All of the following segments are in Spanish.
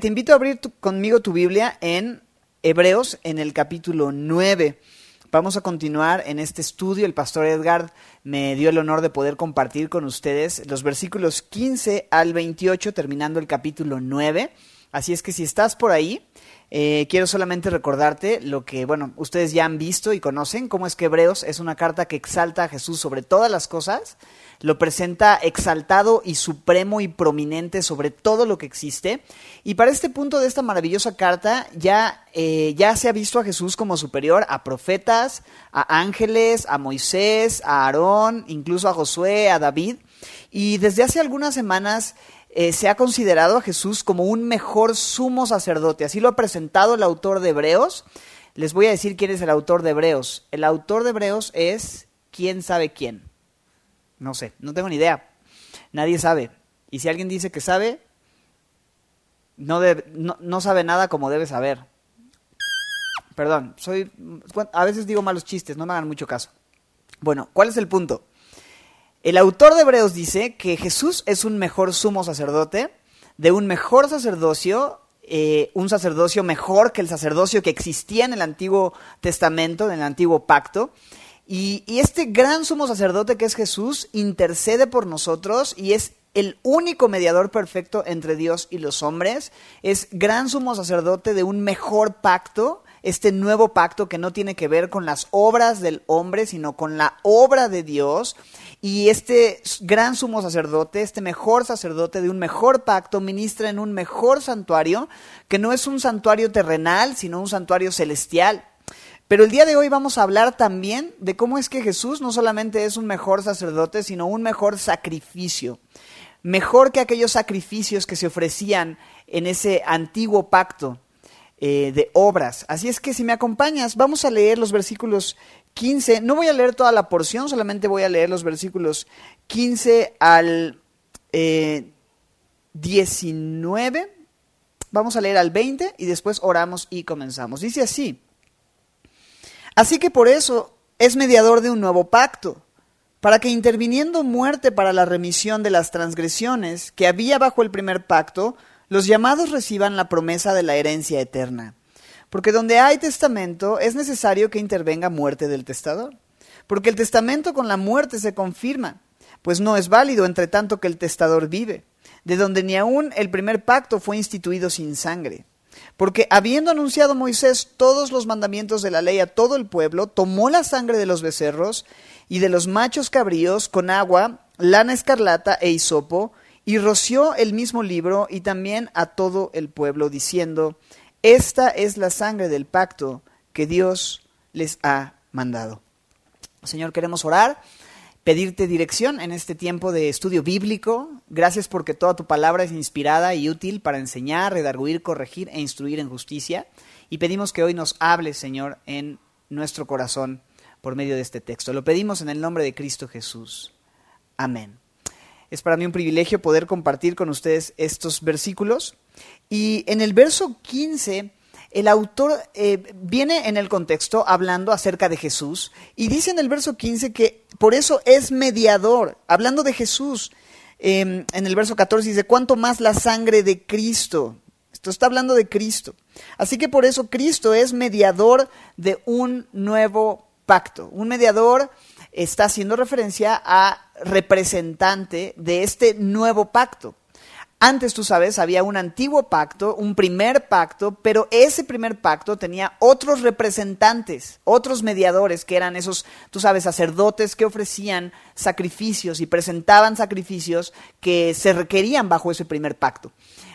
Te invito a abrir conmigo tu Biblia en Hebreos, en el capítulo 9. Vamos a continuar en este estudio. El pastor Edgar me dio el honor de poder compartir con ustedes los versículos 15 al 28, terminando el capítulo 9. Así es que si estás por ahí, eh, quiero solamente recordarte lo que, bueno, ustedes ya han visto y conocen, cómo es que Hebreos es una carta que exalta a Jesús sobre todas las cosas, lo presenta exaltado y supremo y prominente sobre todo lo que existe. Y para este punto de esta maravillosa carta ya, eh, ya se ha visto a Jesús como superior a profetas, a ángeles, a Moisés, a Aarón, incluso a Josué, a David. Y desde hace algunas semanas eh, se ha considerado a Jesús como un mejor sumo sacerdote. Así lo ha presentado el autor de Hebreos. Les voy a decir quién es el autor de Hebreos. El autor de Hebreos es quién sabe quién. No sé, no tengo ni idea. Nadie sabe. Y si alguien dice que sabe, no, no sabe nada como debe saber. Perdón, soy a veces digo malos chistes, no me hagan mucho caso. Bueno, ¿cuál es el punto? El autor de Hebreos dice que Jesús es un mejor sumo sacerdote, de un mejor sacerdocio, eh, un sacerdocio mejor que el sacerdocio que existía en el Antiguo Testamento, en el Antiguo Pacto. Y, este gran sumo sacerdote que es Jesús intercede por nosotros y es el único mediador perfecto entre Dios y los hombres, es gran sumo sacerdote de un mejor pacto, este nuevo pacto que no tiene que ver con las obras del hombre, sino con la obra de Dios. Y este gran sumo sacerdote, este mejor sacerdote de un mejor pacto, ministra en un mejor santuario, que no es un santuario terrenal, sino un santuario celestial. Pero el día de hoy vamos a hablar también de cómo es que Jesús no solamente es un mejor sacerdote, sino un mejor sacrificio. Mejor que aquellos sacrificios que se ofrecían en ese antiguo pacto eh, de obras. Así es que si me acompañas, vamos a leer los versículos 15. No voy a leer toda la porción, solamente voy a leer los versículos 15 al 19. Eh, Vamos a leer al 20 y después oramos y comenzamos. Dice así. Así que por eso es mediador de un nuevo pacto, para que interviniendo muerte para la remisión de las transgresiones que había bajo el primer pacto, los llamados reciban la promesa de la herencia eterna. Porque donde hay testamento es necesario que intervenga muerte del testador. Porque el testamento con la muerte se confirma, pues no es válido entre tanto que el testador vive, de donde ni aun el primer pacto fue instituido sin sangre. Porque habiendo anunciado Moisés todos los mandamientos de la ley a todo el pueblo, tomó la sangre de los becerros y de los machos cabríos con agua, lana escarlata e hisopo, y roció el mismo libro y también a todo el pueblo, diciendo, esta es la sangre del pacto que Dios les ha mandado. Señor, queremos orar, pedirte dirección en este tiempo de estudio bíblico. Gracias porque toda tu palabra es inspirada y útil para enseñar, redarguir, corregir e instruir en justicia. Y pedimos que hoy nos hables, Señor, en nuestro corazón por medio de este texto. Lo pedimos en el nombre de Cristo Jesús. Amén. Es para mí un privilegio poder compartir con ustedes estos versículos. Y en el verso 15, el autor eh, viene en el contexto hablando acerca de Jesús y dice en el verso 15 que por eso es mediador, hablando de Jesús. Em, en el verso 14 dice, ¿cuánto más la sangre de Cristo? Esto está hablando de Cristo. Así que por eso Cristo es mediador de un nuevo pacto, un mediador está haciendo referencia a representante de este nuevo pacto. Antes, tú sabes, había un antiguo pacto, un primer pacto, pero ese primer pacto tenía otros representantes, otros mediadores, que eran esos, tú sabes, sacerdotes que ofrecían sacrificios y presentaban sacrificios que se requerían bajo ese primer pacto.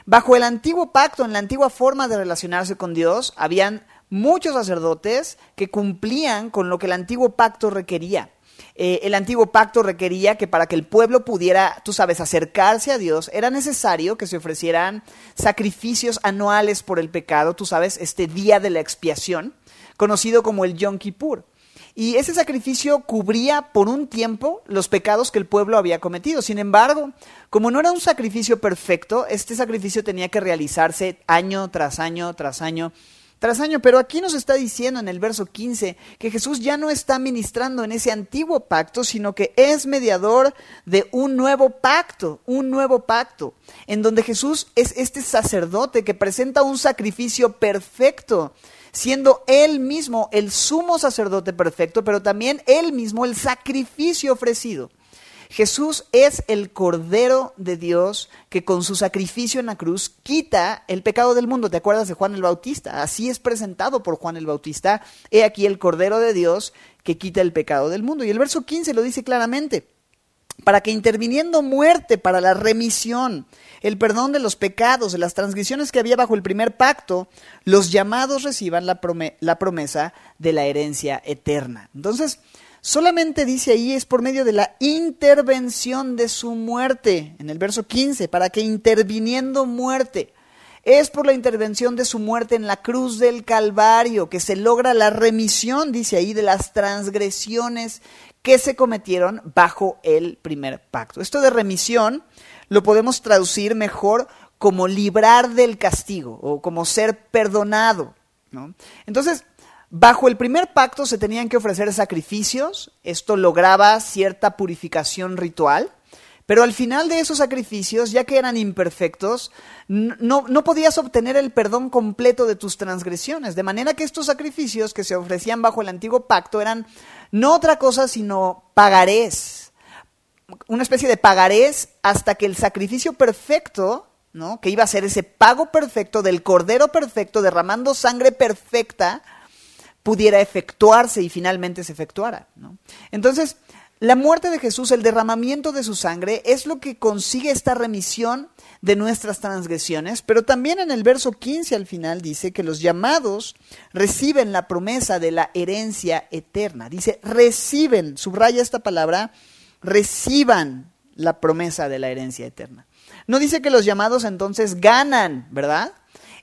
Bajo el antiguo pacto, en la antigua forma de relacionarse con Dios, habían muchos sacerdotes que cumplían con lo que el antiguo pacto requería. Eh, el antiguo pacto requería que para que el pueblo pudiera, tú sabes, acercarse a Dios, era necesario que se ofrecieran sacrificios anuales por el pecado, tú sabes, este día de la expiación, conocido como el Yom Kippur. Y ese sacrificio cubría por un tiempo los pecados que el pueblo había cometido. Sin embargo, como no era un sacrificio perfecto, este sacrificio tenía que realizarse año tras año tras año tras año. Pero aquí nos está diciendo en el verso 15 que Jesús ya no está ministrando en ese antiguo pacto, sino que es mediador de un nuevo pacto, un nuevo pacto, en donde Jesús es este sacerdote que presenta un sacrificio perfecto siendo Él mismo el sumo sacerdote perfecto, pero también Él mismo el sacrificio ofrecido. Jesús es el Cordero de Dios que con su sacrificio en la cruz quita el pecado del mundo. ¿Te acuerdas de Juan el Bautista? Así es presentado por Juan el Bautista. He aquí el Cordero de Dios que quita el pecado del mundo. Y el verso 15 lo dice claramente. Para que interviniendo muerte para la remisión, el perdón de los pecados, de las transgresiones que había bajo el primer pacto, los llamados reciban la, la promesa de la herencia eterna. Entonces, solamente dice ahí es por medio de la intervención de su muerte, en el verso 15, para que interviniendo muerte, es por la intervención de su muerte en la cruz del Calvario que se logra la remisión, dice ahí, de las transgresiones que se cometieron bajo el primer pacto. Esto de remisión lo podemos traducir mejor como librar del castigo o como ser perdonado. ¿no? Entonces, Bajo el primer pacto se tenían que ofrecer sacrificios, esto lograba cierta purificación ritual, pero al final de esos sacrificios, ya que eran imperfectos, no, no, podías obtener el perdón completo de tus transgresiones, de manera que estos sacrificios que se ofrecían bajo el antiguo pacto eran no otra cosa sino pagarés, una especie de pagarés hasta que el sacrificio perfecto ¿no? que iba a ser ese pago perfecto del cordero perfecto, derramando sangre perfecta, pudiera efectuarse y finalmente se efectuara. Entonces, la muerte de Jesús, el derramamiento de su sangre, es lo que consigue esta remisión de nuestras transgresiones, pero también en el verso 15 al final dice que los llamados reciben la promesa de la herencia eterna. Dice, reciben, subraya esta palabra, reciban la promesa de la herencia eterna. No dice que los llamados entonces ganan, ¿verdad?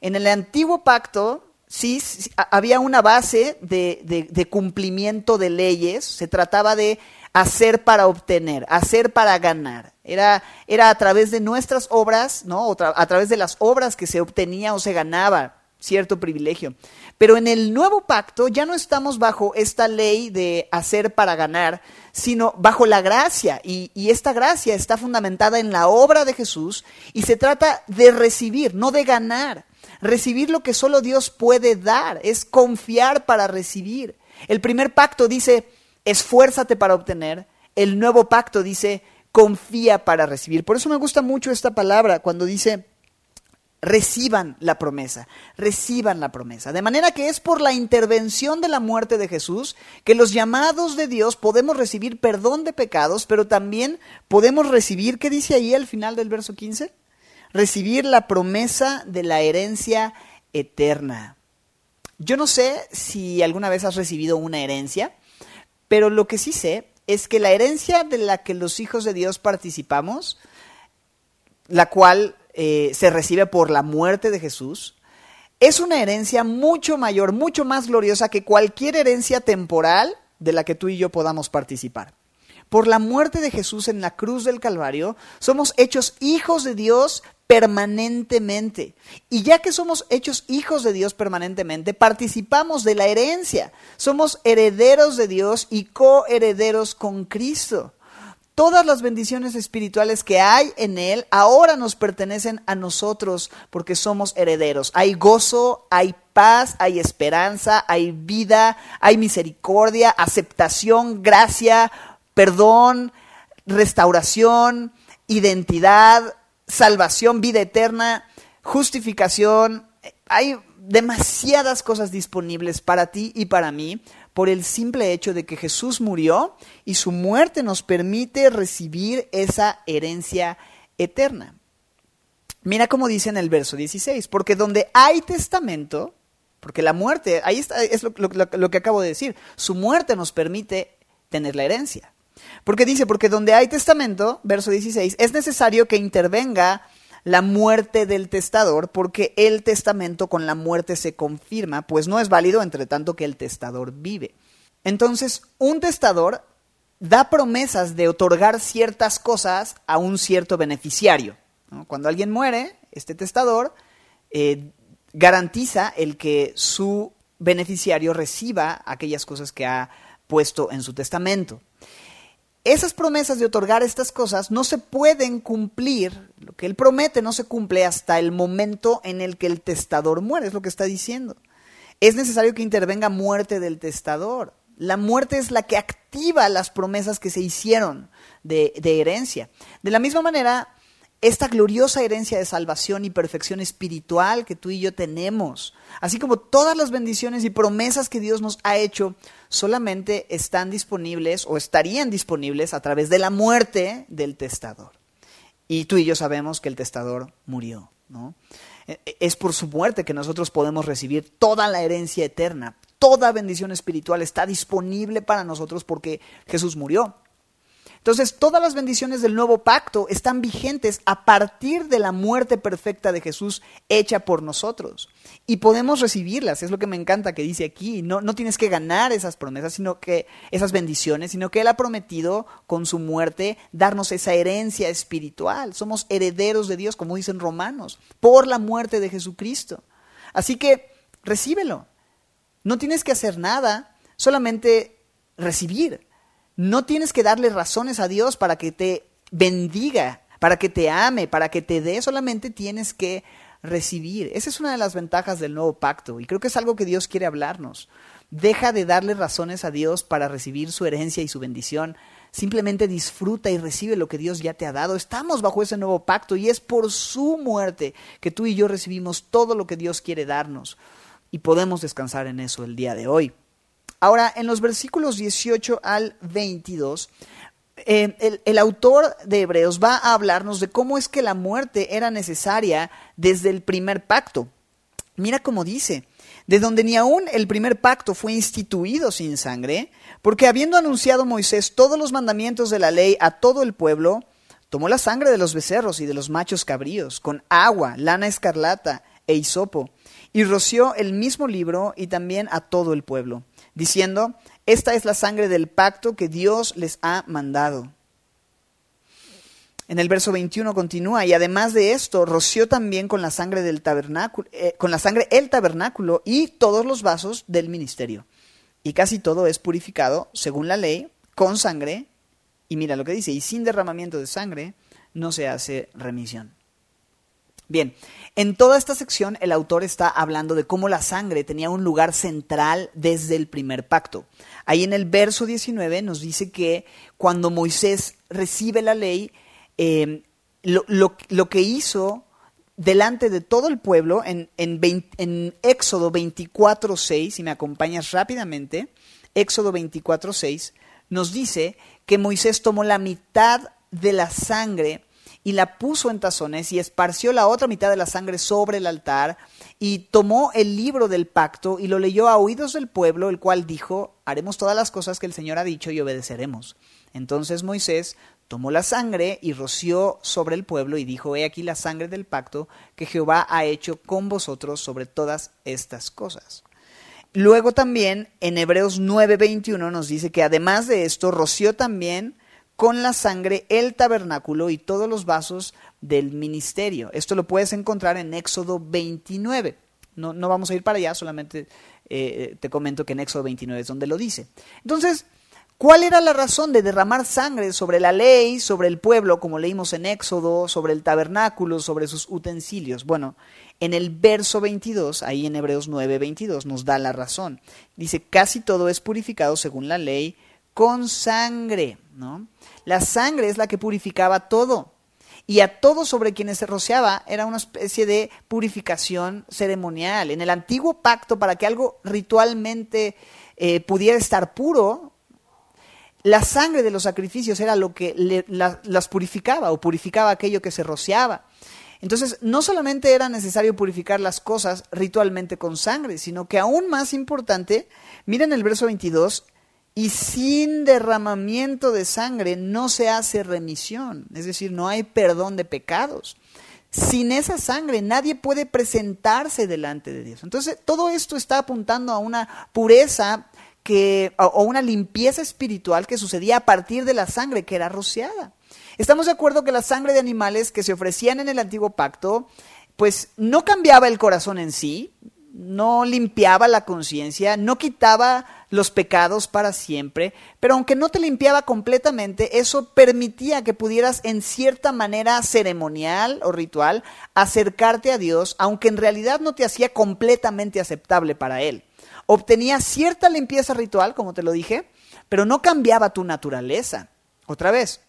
En el antiguo pacto, sí, había una base de, cumplimiento de leyes, se trataba de hacer para obtener, hacer para ganar. Era, era a través de nuestras obras, ¿no? a través de las obras que se obtenía o se ganaba cierto privilegio. Pero en el nuevo pacto ya no estamos bajo esta ley de hacer para ganar, sino bajo la gracia. Y, y, esta gracia está fundamentada en la obra de Jesús y se trata de recibir, no de ganar recibir lo que solo Dios puede dar, es confiar para recibir. El primer pacto dice, esfuérzate para obtener. El nuevo pacto dice, confía para recibir. Por eso me gusta mucho esta palabra cuando dice, reciban la promesa, reciban la promesa. De manera que es por la intervención de la muerte de Jesús que los llamados de Dios podemos recibir perdón de pecados, pero también podemos recibir, ¿qué dice ahí al final del verso 15? Recibir la promesa de la herencia eterna. Yo no sé si alguna vez has recibido una herencia, pero lo que sí sé es que la herencia de la que los hijos de Dios participamos, la cual eh, se recibe por la muerte de Jesús, es una herencia mucho mayor, mucho más gloriosa que cualquier herencia temporal de la que tú y yo podamos participar por la muerte de Jesús en la cruz del Calvario, somos hechos hijos de Dios permanentemente. Y ya que somos hechos hijos de Dios permanentemente, participamos de la herencia. Somos herederos de Dios y coherederos con Cristo. Todas las bendiciones espirituales que hay en Él ahora nos pertenecen a nosotros porque somos herederos. Hay gozo, hay paz, hay esperanza, hay vida, hay misericordia, aceptación, gracia, perdón, restauración, identidad, salvación, vida eterna, justificación. Hay demasiadas cosas disponibles para ti y para mí por el simple hecho de que Jesús murió y su muerte nos permite recibir esa herencia eterna. Mira cómo dice en el verso 16, porque donde hay testamento, porque la muerte, ahí está, es lo, lo que acabo de decir, su muerte nos permite tener la herencia. Porque dice, porque donde hay testamento, verso 16, es necesario que intervenga la muerte del testador, porque el testamento con la muerte se confirma, pues no es válido entre tanto que el testador vive. Entonces, un testador da promesas de otorgar ciertas cosas a un cierto beneficiario. Cuando alguien muere, este testador eh, garantiza el que su beneficiario reciba aquellas cosas que ha puesto en su testamento. Esas promesas de otorgar estas cosas no se pueden cumplir, lo que él promete no se cumple hasta el momento en el que el testador muere, es lo que está diciendo. Es necesario que intervenga muerte del testador. La muerte es la que activa las promesas que se hicieron de, de herencia. De la misma manera, esta gloriosa herencia de salvación y perfección espiritual que tú y yo tenemos, así como todas las bendiciones y promesas que Dios nos ha hecho, solamente están disponibles o estarían disponibles a través de la muerte del testador. Y tú y yo sabemos que el testador murió, ¿no? E, e, es por su muerte que nosotros podemos recibir toda la herencia eterna. Toda bendición espiritual está disponible para nosotros porque Jesús murió. Entonces, todas las bendiciones del nuevo pacto están vigentes a partir de la muerte perfecta de Jesús hecha por nosotros. Y podemos recibirlas, es lo que me encanta que dice aquí. No, no tienes que ganar esas promesas, sino que esas bendiciones, sino que Él ha prometido con su muerte darnos esa herencia espiritual. Somos herederos de Dios, como dicen Romanos, por la muerte de Jesucristo. Así que recíbelo. No tienes que hacer nada, solamente recibir. No tienes que darle razones a Dios para que te bendiga, para que te ame, para que te dé, solamente tienes que recibir. Esa es una de las ventajas del nuevo pacto y creo que es algo que Dios quiere hablarnos. Deja de darle razones a Dios para recibir su herencia y su bendición. Simplemente disfruta y recibe lo que Dios ya te ha dado. Estamos bajo ese nuevo pacto y es por su muerte que tú y yo recibimos todo lo que Dios quiere darnos. Y podemos descansar en eso el día de hoy. Ahora, en los versículos 18 al 22, eh, el, el, autor de Hebreos va a hablarnos de cómo es que la muerte era necesaria desde el primer pacto. Mira cómo dice, de donde ni aún el primer pacto fue instituido sin sangre, porque habiendo anunciado Moisés todos los mandamientos de la ley a todo el pueblo, tomó la sangre de los becerros y de los machos cabríos, con agua, lana escarlata e hisopo, y roció el mismo libro y también a todo el pueblo diciendo, esta es la sangre del pacto que Dios les ha mandado. En el verso 21 continúa, y además de esto, roció también con la sangre del tabernáculo, eh, con la sangre el tabernáculo y todos los vasos del ministerio. Y casi todo es purificado, según la ley, con sangre, y mira lo que dice, y sin derramamiento de sangre no se hace remisión. Bien, en toda esta sección el autor está hablando de cómo la sangre tenía un lugar central desde el primer pacto. Ahí en el verso 19 nos dice que cuando Moisés recibe la ley, eh, lo, que hizo delante de todo el pueblo en, en, en Éxodo 24.6, si me acompañas rápidamente, Éxodo 24.6, nos dice que Moisés tomó la mitad de la sangre y la puso en tazones y esparció la otra mitad de la sangre sobre el altar y tomó el libro del pacto y lo leyó a oídos del pueblo, el cual dijo, haremos todas las cosas que el Señor ha dicho y obedeceremos. Entonces Moisés tomó la sangre y roció sobre el pueblo y dijo, he aquí la sangre del pacto que Jehová ha hecho con vosotros sobre todas estas cosas. Luego también en Hebreos 9:21 nos dice que además de esto roció también con la sangre el tabernáculo y todos los vasos del ministerio. Esto lo puedes encontrar en Éxodo 29. No, no vamos a ir para allá, solamente eh, te comento que en Éxodo 29 es donde lo dice. Entonces, ¿cuál era la razón de derramar sangre sobre la ley, sobre el pueblo, como leímos en Éxodo, sobre el tabernáculo, sobre sus utensilios? Bueno, en el verso 22, ahí en Hebreos 9, 22, nos da la razón. Dice, casi todo es purificado según la ley con sangre, ¿no? La sangre es la que purificaba todo. Y a todo sobre quienes se rociaba era una especie de purificación ceremonial. En el antiguo pacto, para que algo ritualmente eh, pudiera estar puro, la sangre de los sacrificios era lo que las purificaba o purificaba aquello que se rociaba. Entonces, no solamente era necesario purificar las cosas ritualmente con sangre, sino que aún más importante, miren el verso 22, y sin derramamiento de sangre no se hace remisión, es decir, no hay perdón de pecados. Sin esa sangre nadie puede presentarse delante de Dios. Entonces, todo esto está apuntando a una pureza o una limpieza espiritual que sucedía a partir de la sangre que era rociada. Estamos de acuerdo que la sangre de animales que se ofrecían en el antiguo pacto pues no cambiaba el corazón en sí, no limpiaba la conciencia, no quitaba los pecados para siempre, pero aunque no te limpiaba completamente, eso permitía que pudieras en cierta manera ceremonial o ritual acercarte a Dios, aunque en realidad no te hacía completamente aceptable para Él. Obtenía cierta limpieza ritual, como te lo dije, pero no cambiaba tu naturaleza. Otra vez,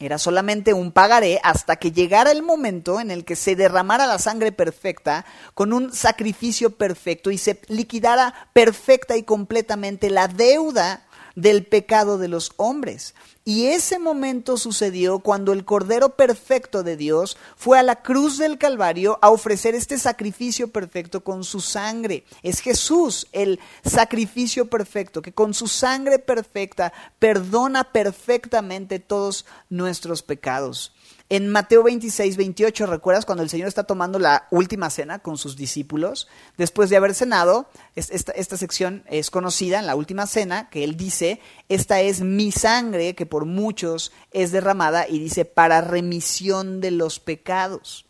era solamente un pagaré hasta que llegara el momento en el que se derramara la sangre perfecta con un sacrificio perfecto y se liquidara perfecta y completamente la deuda del pecado de los hombres. Y ese momento sucedió cuando el Cordero Perfecto de Dios fue a la cruz del Calvario a ofrecer este sacrificio perfecto con su sangre. Es Jesús el sacrificio perfecto que con su sangre perfecta perdona perfectamente todos nuestros pecados. En Mateo 26, 28, ¿recuerdas cuando el Señor está tomando la última cena con sus discípulos? Después de haber cenado, esta, esta sección es conocida en la última cena, que Él dice, esta es mi sangre que por muchos es derramada y dice, para remisión de los pecados.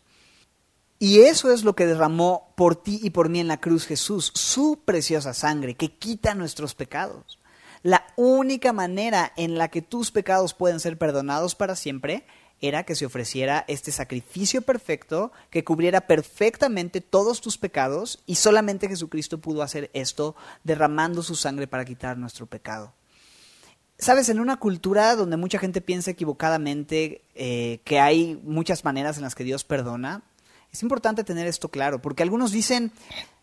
Y eso es lo que derramó por ti y por mí en la cruz Jesús, su preciosa sangre que quita nuestros pecados. La única manera en la que tus pecados pueden ser perdonados para siempre era que se ofreciera este sacrificio perfecto que cubriera perfectamente todos tus pecados y solamente Jesucristo pudo hacer esto derramando su sangre para quitar nuestro pecado. Sabes, en una cultura donde mucha gente piensa equivocadamente eh, que hay muchas maneras en las que Dios perdona, es importante tener esto claro, porque algunos dicen,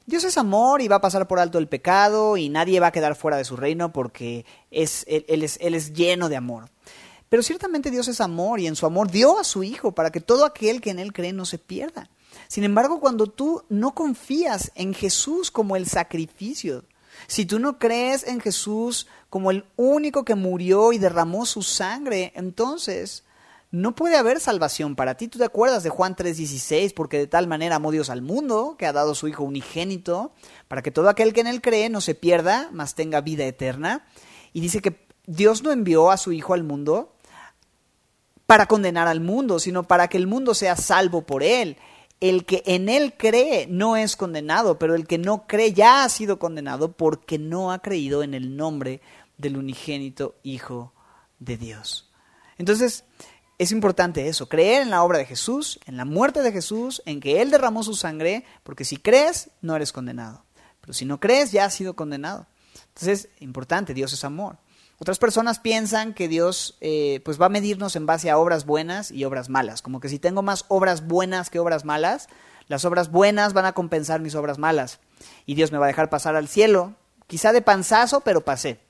Dios es amor y va a pasar por alto el pecado y nadie va a quedar fuera de su reino porque es, él, es, él es lleno de amor. Pero ciertamente Dios es amor y en su amor dio a su Hijo para que todo aquel que en Él cree no se pierda. Sin embargo, cuando tú no confías en Jesús como el sacrificio, si tú no crees en Jesús como el único que murió y derramó su sangre, entonces no puede haber salvación para ti. Tú te acuerdas de Juan 3:16, porque de tal manera amó Dios al mundo, que ha dado su Hijo unigénito, para que todo aquel que en él cree no se pierda, mas tenga vida eterna. Y dice que Dios no envió a su Hijo al mundo para condenar al mundo, sino para que el mundo sea salvo por él. El que en él cree no es condenado, pero el que no cree ya ha sido condenado porque no ha creído en el nombre del unigénito Hijo de Dios. Entonces, es importante eso, creer en la obra de Jesús, en la muerte de Jesús, en que Él derramó su sangre, porque si crees, no eres condenado. Pero si no crees, ya has sido condenado. Entonces, importante, Dios es amor. Otras personas piensan que Dios eh, pues va a medirnos en base a obras buenas y obras malas. Como que si tengo más obras buenas que obras malas, las obras buenas van a compensar mis obras malas. Y Dios me va a dejar pasar al cielo. Quizá de panzazo, pero pasé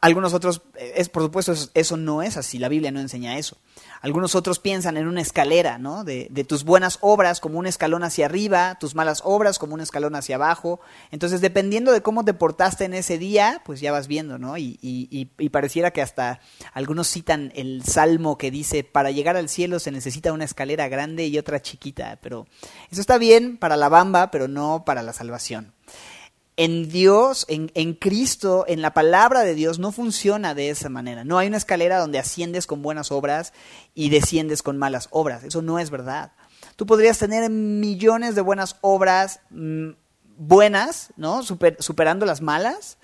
algunos otros, eh, es, por supuesto, eso, no es así, la Biblia no enseña eso. Algunos otros piensan en una escalera, ¿no? De, tus buenas obras como un escalón hacia arriba, tus malas obras como un escalón hacia abajo. Entonces, dependiendo de cómo te portaste en ese día, pues ya vas viendo, ¿no? Y, y pareciera que hasta algunos citan el salmo que dice, para llegar al cielo se necesita una escalera grande y otra chiquita, pero eso está bien para la bamba, pero no para la salvación en Dios, en, en, Cristo, en la palabra de Dios, no funciona de esa manera. No hay una escalera donde asciendes con buenas obras y desciendes con malas obras. Eso no es verdad. Tú podrías tener millones de buenas obras mm, buenas, ¿no? superando las malas,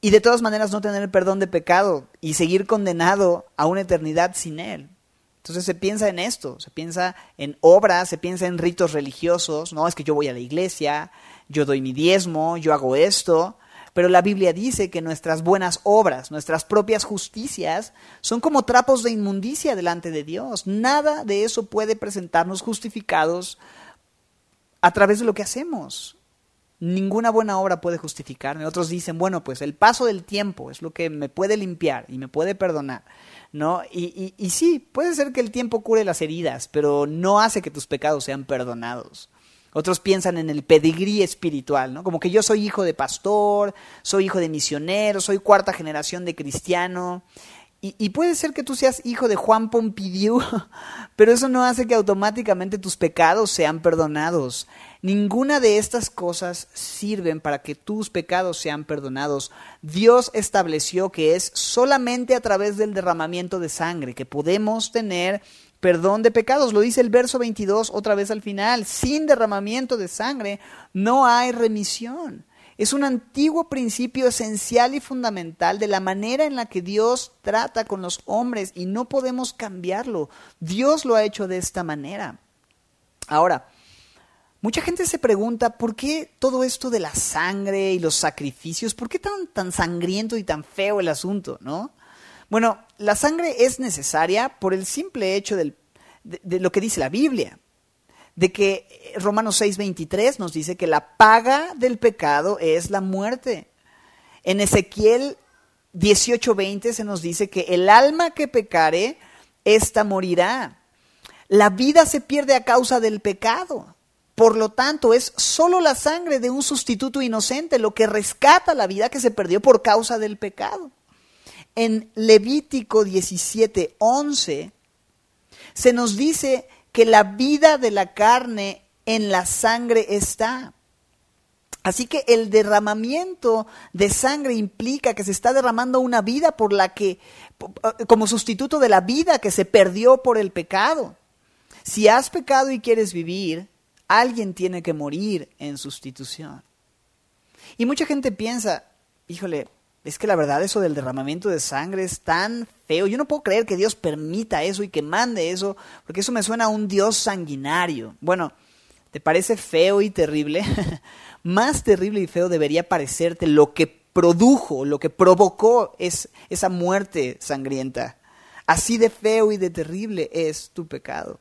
y de todas maneras no tener perdón de pecado y seguir condenado a una eternidad sin Él. Entonces se piensa en esto, se piensa en obras, se piensa en ritos religiosos, no es que yo voy a la iglesia, yo doy mi diezmo, yo hago esto, pero la Biblia dice que nuestras buenas obras, nuestras propias justicias, son como trapos de inmundicia delante de Dios. Nada de eso puede presentarnos justificados a través de lo que hacemos. Ninguna buena obra puede justificarme. Otros dicen, bueno, pues el paso del tiempo es lo que me puede limpiar y me puede perdonar. ¿No? Y, y, y sí, puede ser que el tiempo cure las heridas, pero no hace que tus pecados sean perdonados. Otros piensan en el pedigrí espiritual, ¿no? Como que yo soy hijo de pastor, soy hijo de misionero, soy cuarta generación de cristiano. Y, puede ser que tú seas hijo de Juan Pompidou, pero eso no hace que automáticamente tus pecados sean perdonados. Ninguna de estas cosas sirven para que tus pecados sean perdonados. Dios estableció que es solamente a través del derramamiento de sangre que podemos tener perdón de pecados. Lo dice el verso 22 otra vez al final. Sin derramamiento de sangre no hay remisión. Es un antiguo principio esencial y fundamental de la manera en la que Dios trata con los hombres y no podemos cambiarlo. Dios lo ha hecho de esta manera. Ahora, mucha gente se pregunta por qué todo esto de la sangre y los sacrificios, por qué tan, tan sangriento y tan feo el asunto, ¿no? Bueno, la sangre es necesaria por el simple hecho de, lo que dice la Biblia, de que Romanos 6:23 nos dice que la paga del pecado es la muerte. En Ezequiel 18:20 se nos dice que el alma que pecare, ésta morirá. La vida se pierde a causa del pecado. Por lo tanto, es solo la sangre de un sustituto inocente lo que rescata la vida que se perdió por causa del pecado. En Levítico 17, 11, se nos dice que la vida de la carne en la sangre está. Así que el derramamiento de sangre implica que se está derramando una vida por la que, como sustituto de la vida que se perdió por el pecado. Si has pecado y quieres vivir, alguien tiene que morir en sustitución. Y mucha gente piensa, híjole, es que la verdad eso del derramamiento de sangre es tan feo. Yo no puedo creer que Dios permita eso y que mande eso, porque eso me suena a un Dios sanguinario. Bueno, ¿te parece feo y terrible? Más terrible y feo debería parecerte lo que produjo, lo que provocó es esa muerte sangrienta. Así de feo y de terrible es tu pecado.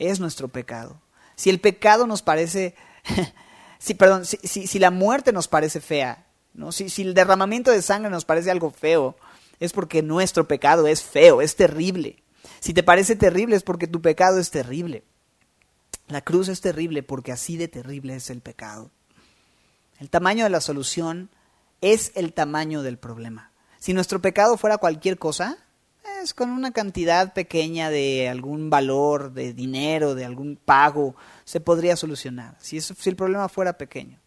Es nuestro pecado. Si el pecado nos parece, si, perdón, si, si la muerte nos parece fea, Si, el derramamiento de sangre nos parece algo feo, es porque nuestro pecado es feo, es terrible. Si te parece terrible es porque tu pecado es terrible. La cruz es terrible porque así de terrible es el pecado. El tamaño de la solución es el tamaño del problema. Si nuestro pecado fuera cualquier cosa, es con una cantidad pequeña de algún valor, de dinero, de algún pago, se podría solucionar. Si el problema fuera pequeño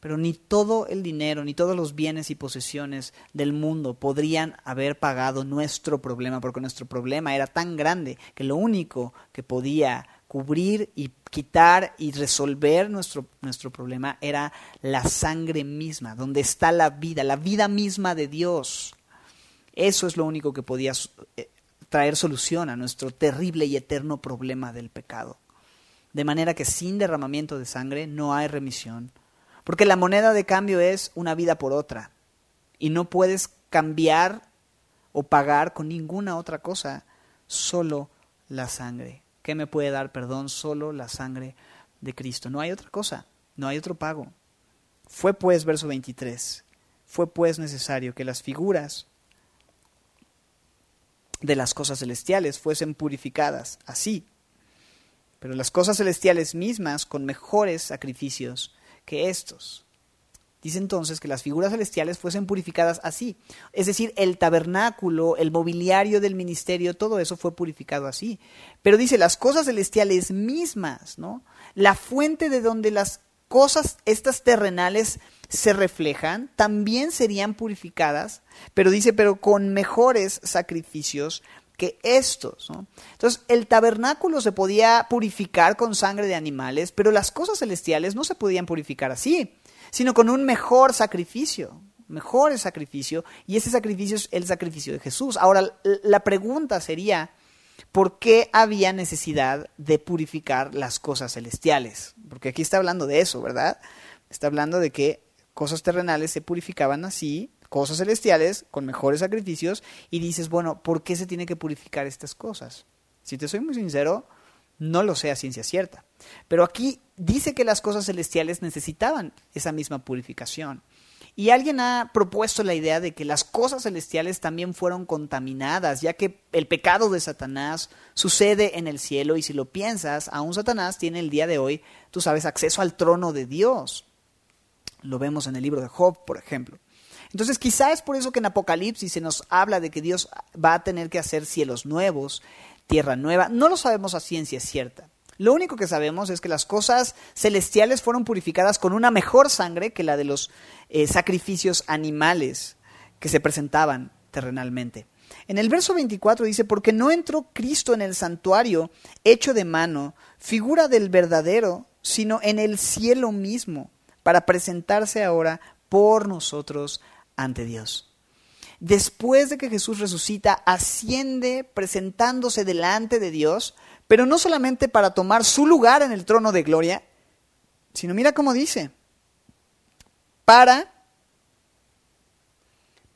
pero ni todo el dinero, ni todos los bienes y posesiones del mundo podrían haber pagado nuestro problema, porque nuestro problema era tan grande que lo único que podía cubrir y quitar y resolver nuestro, nuestro problema era la sangre misma, donde está la vida, la vida misma de Dios. Eso es lo único que podía eh, traer solución a nuestro terrible y eterno problema del pecado. De manera que sin derramamiento de sangre no hay remisión porque la moneda de cambio es una vida por otra. Y no puedes cambiar o pagar con ninguna otra cosa, solo la sangre. ¿Qué me puede dar perdón? Solo la sangre de Cristo. No hay otra cosa, no hay otro pago. Fue pues, verso 23, fue pues necesario que las figuras de las cosas celestiales fuesen purificadas así, pero las cosas celestiales mismas con mejores sacrificios que estos. Dice entonces que las figuras celestiales fuesen purificadas así. Es decir, el tabernáculo, el mobiliario del ministerio, todo eso fue purificado así. Pero dice, las cosas celestiales mismas, ¿no? La fuente de donde las cosas, estas terrenales, se reflejan, también serían purificadas, pero dice, pero con mejores sacrificios que estos. Entonces, el tabernáculo se podía purificar con sangre de animales, pero las cosas celestiales no se podían purificar así, sino con un mejor sacrificio, mejor sacrificio, y ese sacrificio es el sacrificio de Jesús. Ahora, la pregunta sería, ¿por qué había necesidad de purificar las cosas celestiales? Porque aquí está hablando de eso, ¿verdad? Está hablando de que cosas terrenales se purificaban así cosas celestiales con mejores sacrificios y dices, bueno, ¿por qué se tiene que purificar estas cosas? Si te soy muy sincero, no lo sé a ciencia cierta. Pero aquí dice que las cosas celestiales necesitaban esa misma purificación. Y alguien ha propuesto la idea de que las cosas celestiales también fueron contaminadas, ya que el pecado de Satanás sucede en el cielo y si lo piensas, aún Satanás tiene el día de hoy, tú sabes, acceso al trono de Dios. Lo vemos en el libro de Job, por ejemplo. Entonces quizá es por eso que en Apocalipsis se nos habla de que Dios va a tener que hacer cielos nuevos, tierra nueva. No lo sabemos a ciencia cierta. Lo único que sabemos es que las cosas celestiales fueron purificadas con una mejor sangre que la de los eh, sacrificios animales que se presentaban terrenalmente. En el verso 24 dice, porque no entró Cristo en el santuario hecho de mano, figura del verdadero, sino en el cielo mismo, para presentarse ahora por nosotros ante Dios. Después de que Jesús resucita, asciende presentándose delante de Dios, pero no solamente para tomar su lugar en el trono de gloria, sino mira cómo dice, para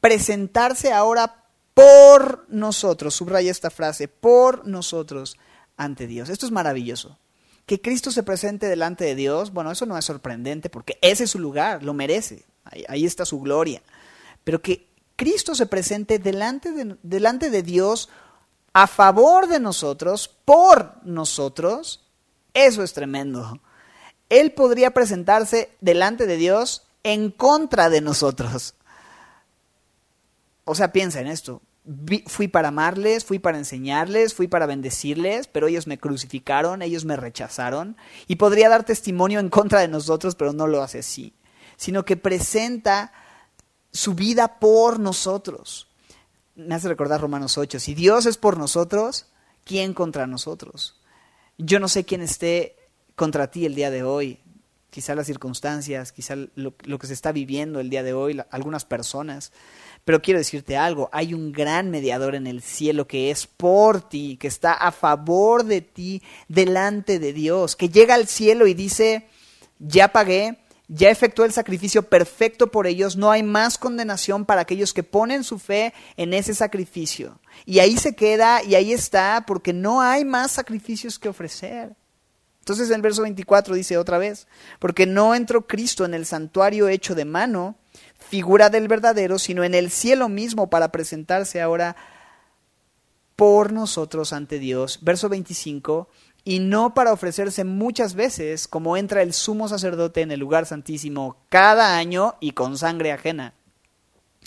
presentarse ahora por nosotros, subraya esta frase, por nosotros ante Dios. Esto es maravilloso. Que Cristo se presente delante de Dios, bueno, eso no es sorprendente porque ese es su lugar, lo merece, ahí, está su gloria. Pero que Cristo se presente delante de, delante de Dios a favor de nosotros, por nosotros, eso es tremendo. Él podría presentarse delante de Dios en contra de nosotros. O sea, piensa en esto. Fui para amarles, fui para enseñarles, fui para bendecirles, pero ellos me crucificaron, ellos me rechazaron. Y podría dar testimonio en contra de nosotros, pero no lo hace así. Sino que presenta su vida por nosotros. Me hace recordar Romanos 8. Si Dios es por nosotros, ¿quién contra nosotros? Yo no sé quién esté contra ti el día de hoy. Quizá las circunstancias, quizá lo, que se está viviendo el día de hoy, algunas personas. Pero quiero decirte algo, hay un gran mediador en el cielo que es por ti, que está a favor de ti delante de Dios, que llega al cielo y dice, ya pagué, ya efectuó el sacrificio perfecto por ellos, no hay más condenación para aquellos que ponen su fe en ese sacrificio. Y ahí se queda y ahí está, porque no hay más sacrificios que ofrecer. Entonces en el verso 24 dice otra vez, porque no entró Cristo en el santuario hecho de mano, figura del verdadero, sino en el cielo mismo para presentarse ahora por nosotros ante Dios. Verso 25, y no para ofrecerse muchas veces como entra el sumo sacerdote en el lugar santísimo cada año y con sangre ajena.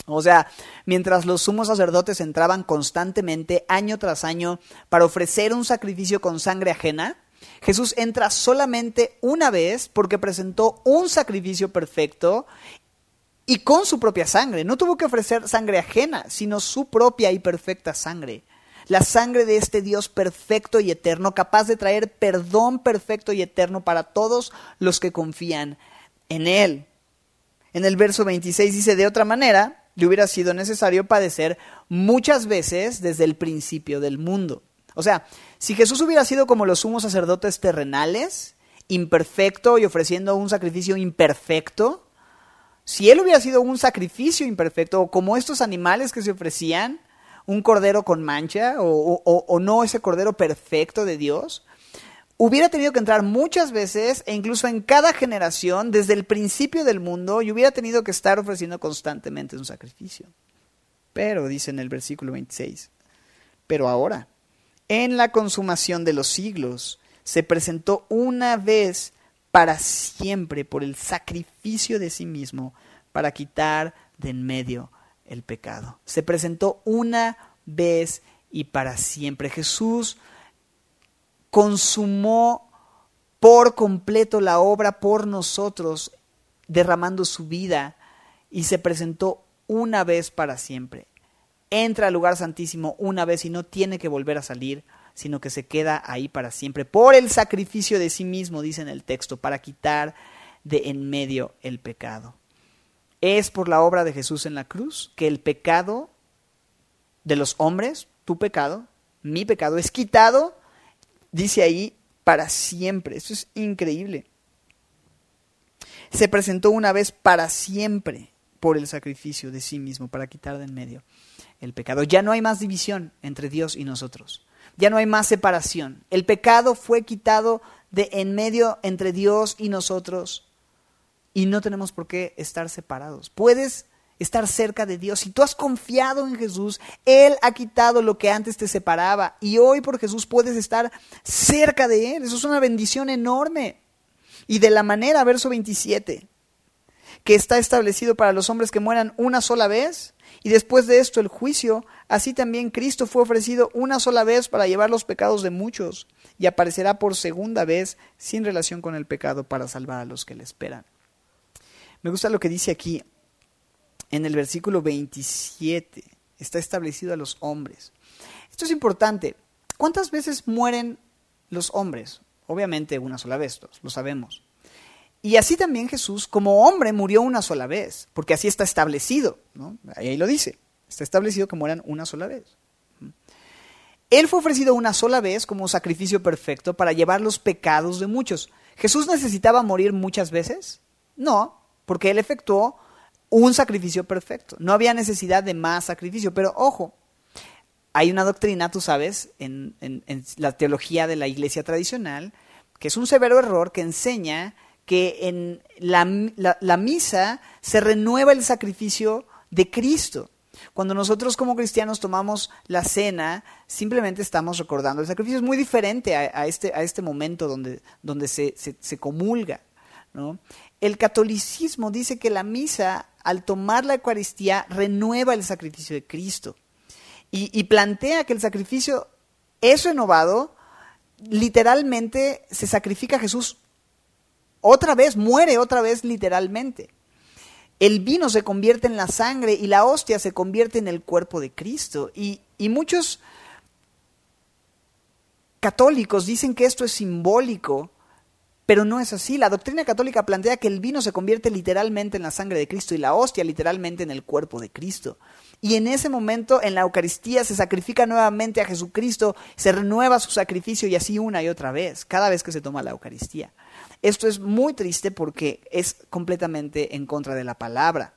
O sea, mientras los sumos sacerdotes entraban constantemente año tras año para ofrecer un sacrificio con sangre ajena, Jesús entra solamente una vez porque presentó un sacrificio perfecto y con su propia sangre. No tuvo que ofrecer sangre ajena, sino su propia y perfecta sangre. La sangre de este Dios perfecto y eterno, capaz de traer perdón perfecto y eterno para todos los que confían en Él. En el verso 26 dice, de otra manera, le hubiera sido necesario padecer muchas veces desde el principio del mundo. O sea, si Jesús hubiera sido como los sumos sacerdotes terrenales, imperfecto y ofreciendo un sacrificio imperfecto, si él hubiera sido un sacrificio imperfecto, como estos animales que se ofrecían, un cordero con mancha, o, no ese cordero perfecto de Dios, hubiera tenido que entrar muchas veces e incluso en cada generación desde el principio del mundo y hubiera tenido que estar ofreciendo constantemente un sacrificio. Pero, dice en el versículo 26, pero ahora, en la consumación de los siglos, se presentó una vez para siempre por el sacrificio de sí mismo para quitar de en medio el pecado. Se presentó una vez y para siempre. Jesús consumó por completo la obra por nosotros, derramando su vida y se presentó una vez para siempre. Entra al lugar santísimo una vez y no tiene que volver a salir sino que se queda ahí para siempre, por el sacrificio de sí mismo, dice en el texto, para quitar de en medio el pecado. Es por la obra de Jesús en la cruz que el pecado de los hombres, tu pecado, mi pecado, es quitado, dice ahí, para siempre. Eso es increíble. Se presentó una vez para siempre por el sacrificio de sí mismo, para quitar de en medio el pecado. Ya no hay más división entre Dios y nosotros ya no hay más separación. El pecado fue quitado de en medio entre Dios y nosotros y no tenemos por qué estar separados. Puedes estar cerca de Dios. Si tú has confiado en Jesús, Él ha quitado lo que antes te separaba y hoy por Jesús puedes estar cerca de Él. Eso es una bendición enorme. Y de la manera, verso 27, que está establecido para los hombres que mueran una sola vez y después de esto el juicio, así también Cristo fue ofrecido una sola vez para llevar los pecados de muchos y aparecerá por segunda vez sin relación con el pecado para salvar a los que le esperan. Me gusta lo que dice aquí en el versículo 27. está establecido a los hombres. Esto es importante. ¿Cuántas veces mueren los hombres? Obviamente una sola vez, lo sabemos. Y así también Jesús, como hombre, murió una sola vez, porque así está establecido. Ahí lo dice. Está establecido que mueran una sola vez. Él fue ofrecido una sola vez como sacrificio perfecto para llevar los pecados de muchos. ¿Jesús necesitaba morir muchas veces? No, porque Él efectuó un sacrificio perfecto. No había necesidad de más sacrificio. Pero ojo, hay una doctrina, tú sabes, en, la teología de la iglesia tradicional, que es un severo error que enseña que en la misa se renueva el sacrificio de Cristo. Cuando nosotros como cristianos tomamos la cena, simplemente estamos recordando. El sacrificio es muy diferente a, este, a este, momento donde se, comulga. El catolicismo dice que la misa, al tomar la Eucaristía, renueva el sacrificio de Cristo. Y, plantea que el sacrificio es renovado, literalmente se sacrifica a Jesús otra vez, muere otra vez literalmente. El vino se convierte en la sangre y la hostia se convierte en el cuerpo de Cristo. Y, muchos católicos dicen que esto es simbólico, pero no es así. La doctrina católica plantea que el vino se convierte literalmente en la sangre de Cristo y la hostia literalmente en el cuerpo de Cristo. Y en ese momento, en la Eucaristía, se sacrifica nuevamente a Jesucristo, se renueva su sacrificio y así una y otra vez, cada vez que se toma la Eucaristía. Esto es muy triste porque es completamente en contra de la palabra.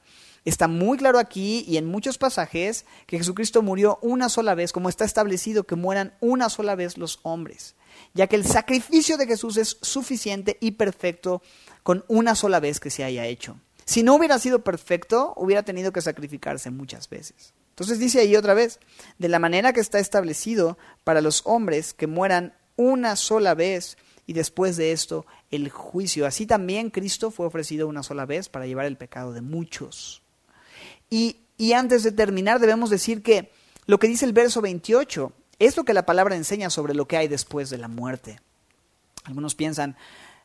Está muy claro aquí y en muchos pasajes que Jesucristo murió una sola vez, como está establecido que mueran una sola vez los hombres, ya que el sacrificio de Jesús es suficiente y perfecto con una sola vez que se haya hecho. Si no hubiera sido perfecto, hubiera tenido que sacrificarse muchas veces. Entonces dice ahí otra vez, de la manera que está establecido para los hombres que mueran una sola vez y después de esto el juicio. Así también Cristo fue ofrecido una sola vez para llevar el pecado de muchos. Y, antes de terminar debemos decir que lo que dice el verso 28 es lo que la palabra enseña sobre lo que hay después de la muerte. Algunos piensan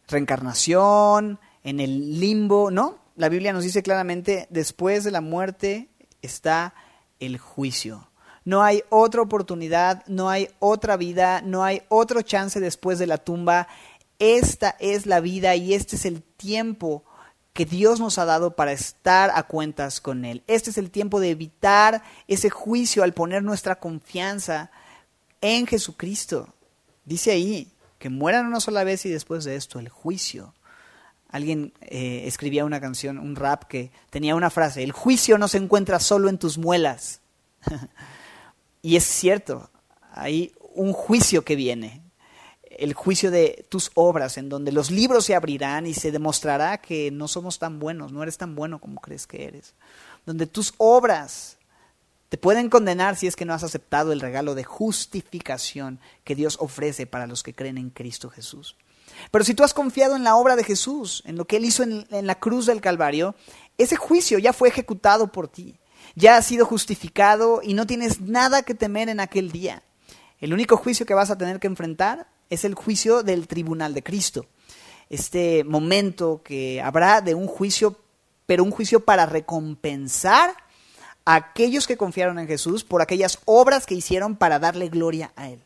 reencarnación, en el limbo, ¿no? La Biblia nos dice claramente, después de la muerte está el juicio. No hay otra oportunidad, no hay otra vida, no hay otro chance después de la tumba. Esta es la vida y este es el tiempo que Dios nos ha dado para estar a cuentas con Él. Este es el tiempo de evitar ese juicio al poner nuestra confianza en Jesucristo. Dice ahí que mueran una sola vez y después de esto el juicio. Alguien eh, escribía una canción, un rap que tenía una frase, el juicio no se encuentra solo en tus muelas. y es cierto, hay un juicio que viene el juicio de tus obras, en donde los libros se abrirán y se demostrará que no somos tan buenos, no eres tan bueno como crees que eres. Donde tus obras te pueden condenar si es que no has aceptado el regalo de justificación que Dios ofrece para los que creen en Cristo Jesús. Pero si tú has confiado en la obra de Jesús, en lo que Él hizo en, la cruz del Calvario, ese juicio ya fue ejecutado por ti. Ya has sido justificado y no tienes nada que temer en aquel día. El único juicio que vas a tener que enfrentar es el juicio del tribunal de Cristo. Este momento que habrá de un juicio, pero un juicio para recompensar a aquellos que confiaron en Jesús por aquellas obras que hicieron para darle gloria a Él.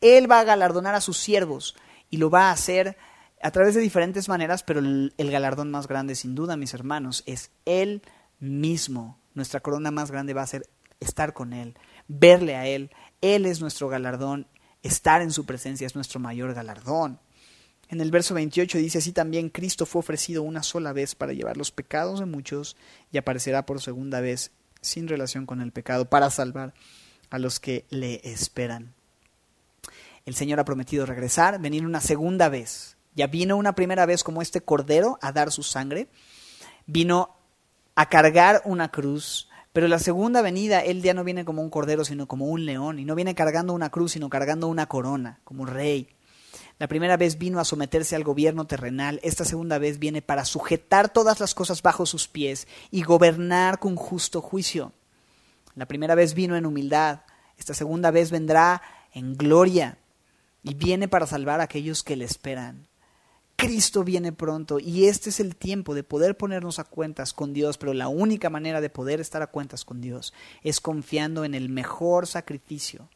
Él va a galardonar a sus siervos y lo va a hacer a través de diferentes maneras, pero el, el galardón más grande, sin duda, mis hermanos, es Él mismo. Nuestra corona más grande va a ser estar con Él, verle a Él. Él es nuestro galardón Estar en su presencia es nuestro mayor galardón. En el verso 28 dice, así también Cristo fue ofrecido una sola vez para llevar los pecados de muchos y aparecerá por segunda vez sin relación con el pecado para salvar a los que le esperan. El Señor ha prometido regresar, venir una segunda vez. Ya vino una primera vez como este cordero a dar su sangre, vino a cargar una cruz, pero la segunda venida, Él ya no viene como un cordero, sino como un león, y no viene cargando una cruz, sino cargando una corona, como rey. La primera vez vino a someterse al gobierno terrenal, esta segunda vez viene para sujetar todas las cosas bajo sus pies y gobernar con justo juicio. La primera vez vino en humildad, esta segunda vez vendrá en gloria y viene para salvar a aquellos que le esperan. Cristo viene pronto y este es el tiempo de poder ponernos a cuentas con Dios, pero la única manera de poder estar a cuentas con Dios es confiando en el mejor sacrificio,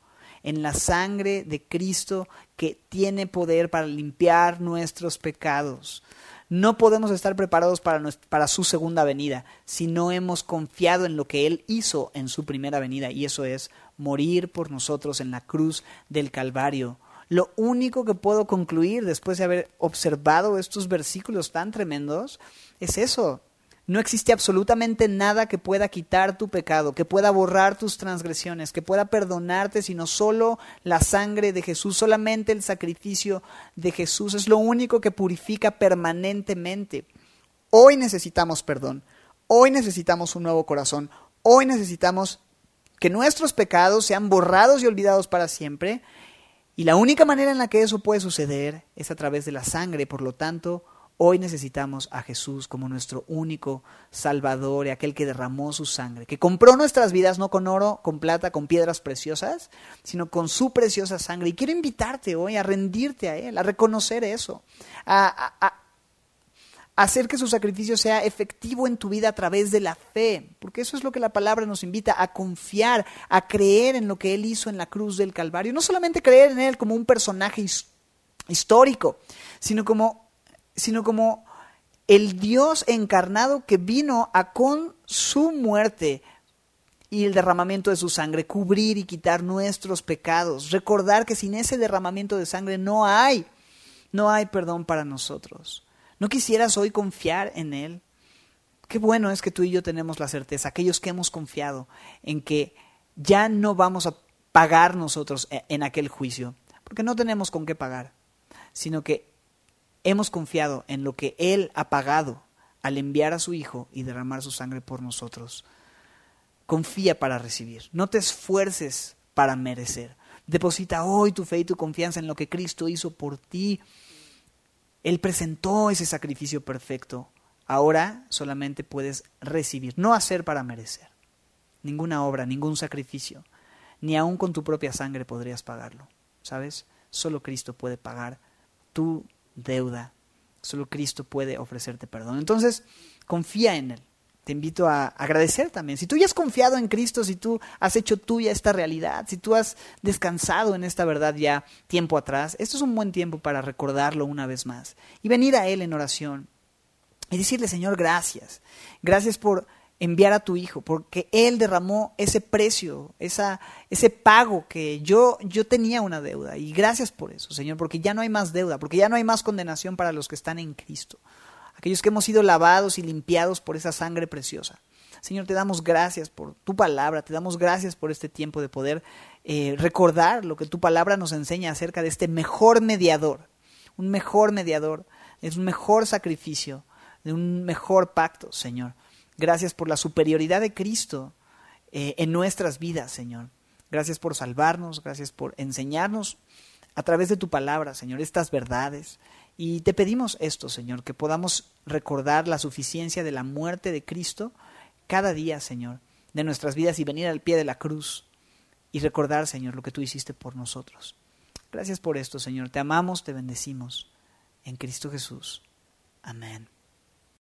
en la sangre de Cristo que tiene poder para limpiar nuestros pecados. No podemos estar preparados para, para, su segunda venida si no hemos confiado en lo que Él hizo en su primera venida, y eso es morir por nosotros en la cruz del Calvario. Lo único que puedo concluir después de haber observado estos versículos tan tremendos es eso. No existe absolutamente nada que pueda quitar tu pecado, que pueda borrar tus transgresiones, que pueda perdonarte, sino solo la sangre de Jesús, solamente el sacrificio de Jesús. Es lo único que purifica permanentemente. Hoy necesitamos perdón, hoy necesitamos un nuevo corazón, hoy necesitamos que nuestros pecados sean borrados y olvidados para siempre. Y la única manera en la que eso puede suceder es a través de la sangre. Por lo tanto, Hoy necesitamos a Jesús como nuestro único Salvador y aquel que derramó su sangre, que compró nuestras vidas no con oro, con plata, con piedras preciosas, sino con su preciosa sangre. Y quiero invitarte hoy a rendirte a Él, a reconocer eso, a, hacer que su sacrificio sea efectivo en tu vida a través de la fe, porque eso es lo que la palabra nos invita a confiar, a creer en lo que Él hizo en la cruz del Calvario. No solamente creer en Él como un personaje histórico, sino como sino como el Dios encarnado que vino a con su muerte y el derramamiento de su sangre cubrir y quitar nuestros pecados. Recordar que sin ese derramamiento de sangre no hay, no hay perdón para nosotros. ¿No quisieras hoy confiar en Él? Qué bueno es que tú y yo tenemos la certeza, aquellos que hemos confiado en que ya no vamos a pagar nosotros e-, en aquel juicio, porque no tenemos con qué pagar, sino que hemos confiado en lo que Él ha pagado al enviar a su Hijo y derramar su sangre por nosotros. Confía para recibir. No te esfuerces para merecer. Deposita hoy tu fe y tu confianza en lo que Cristo hizo por ti. Él presentó ese sacrificio perfecto. Ahora solamente puedes recibir, no hacer para merecer. Ninguna obra, ningún sacrificio, ni aun con tu propia sangre podrías pagarlo. ¿Sabes? Solo Cristo puede pagar tu deuda. Solo Cristo puede ofrecerte perdón. Entonces, confía en Él. Te invito a agradecer también. Si tú ya has confiado en Cristo, si tú has hecho tuya esta realidad, si tú has descansado en esta verdad ya tiempo atrás, esto es un buen tiempo para recordarlo una vez más y venir a Él en oración y decirle, Señor, gracias. Gracias por enviar a tu hijo, porque Él derramó ese precio, esa, ese pago que yo, yo tenía una deuda. Y gracias por eso, Señor, porque ya no hay más deuda, porque ya no hay más condenación para los que están en Cristo, aquellos que hemos sido lavados y limpiados por esa sangre preciosa. Señor, te damos gracias por tu palabra, te damos gracias por este tiempo de poder eh, recordar lo que tu palabra nos enseña acerca de este mejor mediador, un mejor mediador, es un mejor sacrificio, de un mejor pacto, Señor. Gracias por la superioridad de Cristo eh, en nuestras vidas, Señor. Gracias por salvarnos, gracias por enseñarnos a través de tu palabra, Señor, estas verdades. Y te pedimos esto, Señor, que podamos recordar la suficiencia de la muerte de Cristo cada día, Señor, de nuestras vidas y venir al pie de la cruz y recordar, Señor, lo que tú hiciste por nosotros. Gracias por esto, Señor. Te amamos, te bendecimos. En Cristo Jesús. Amén.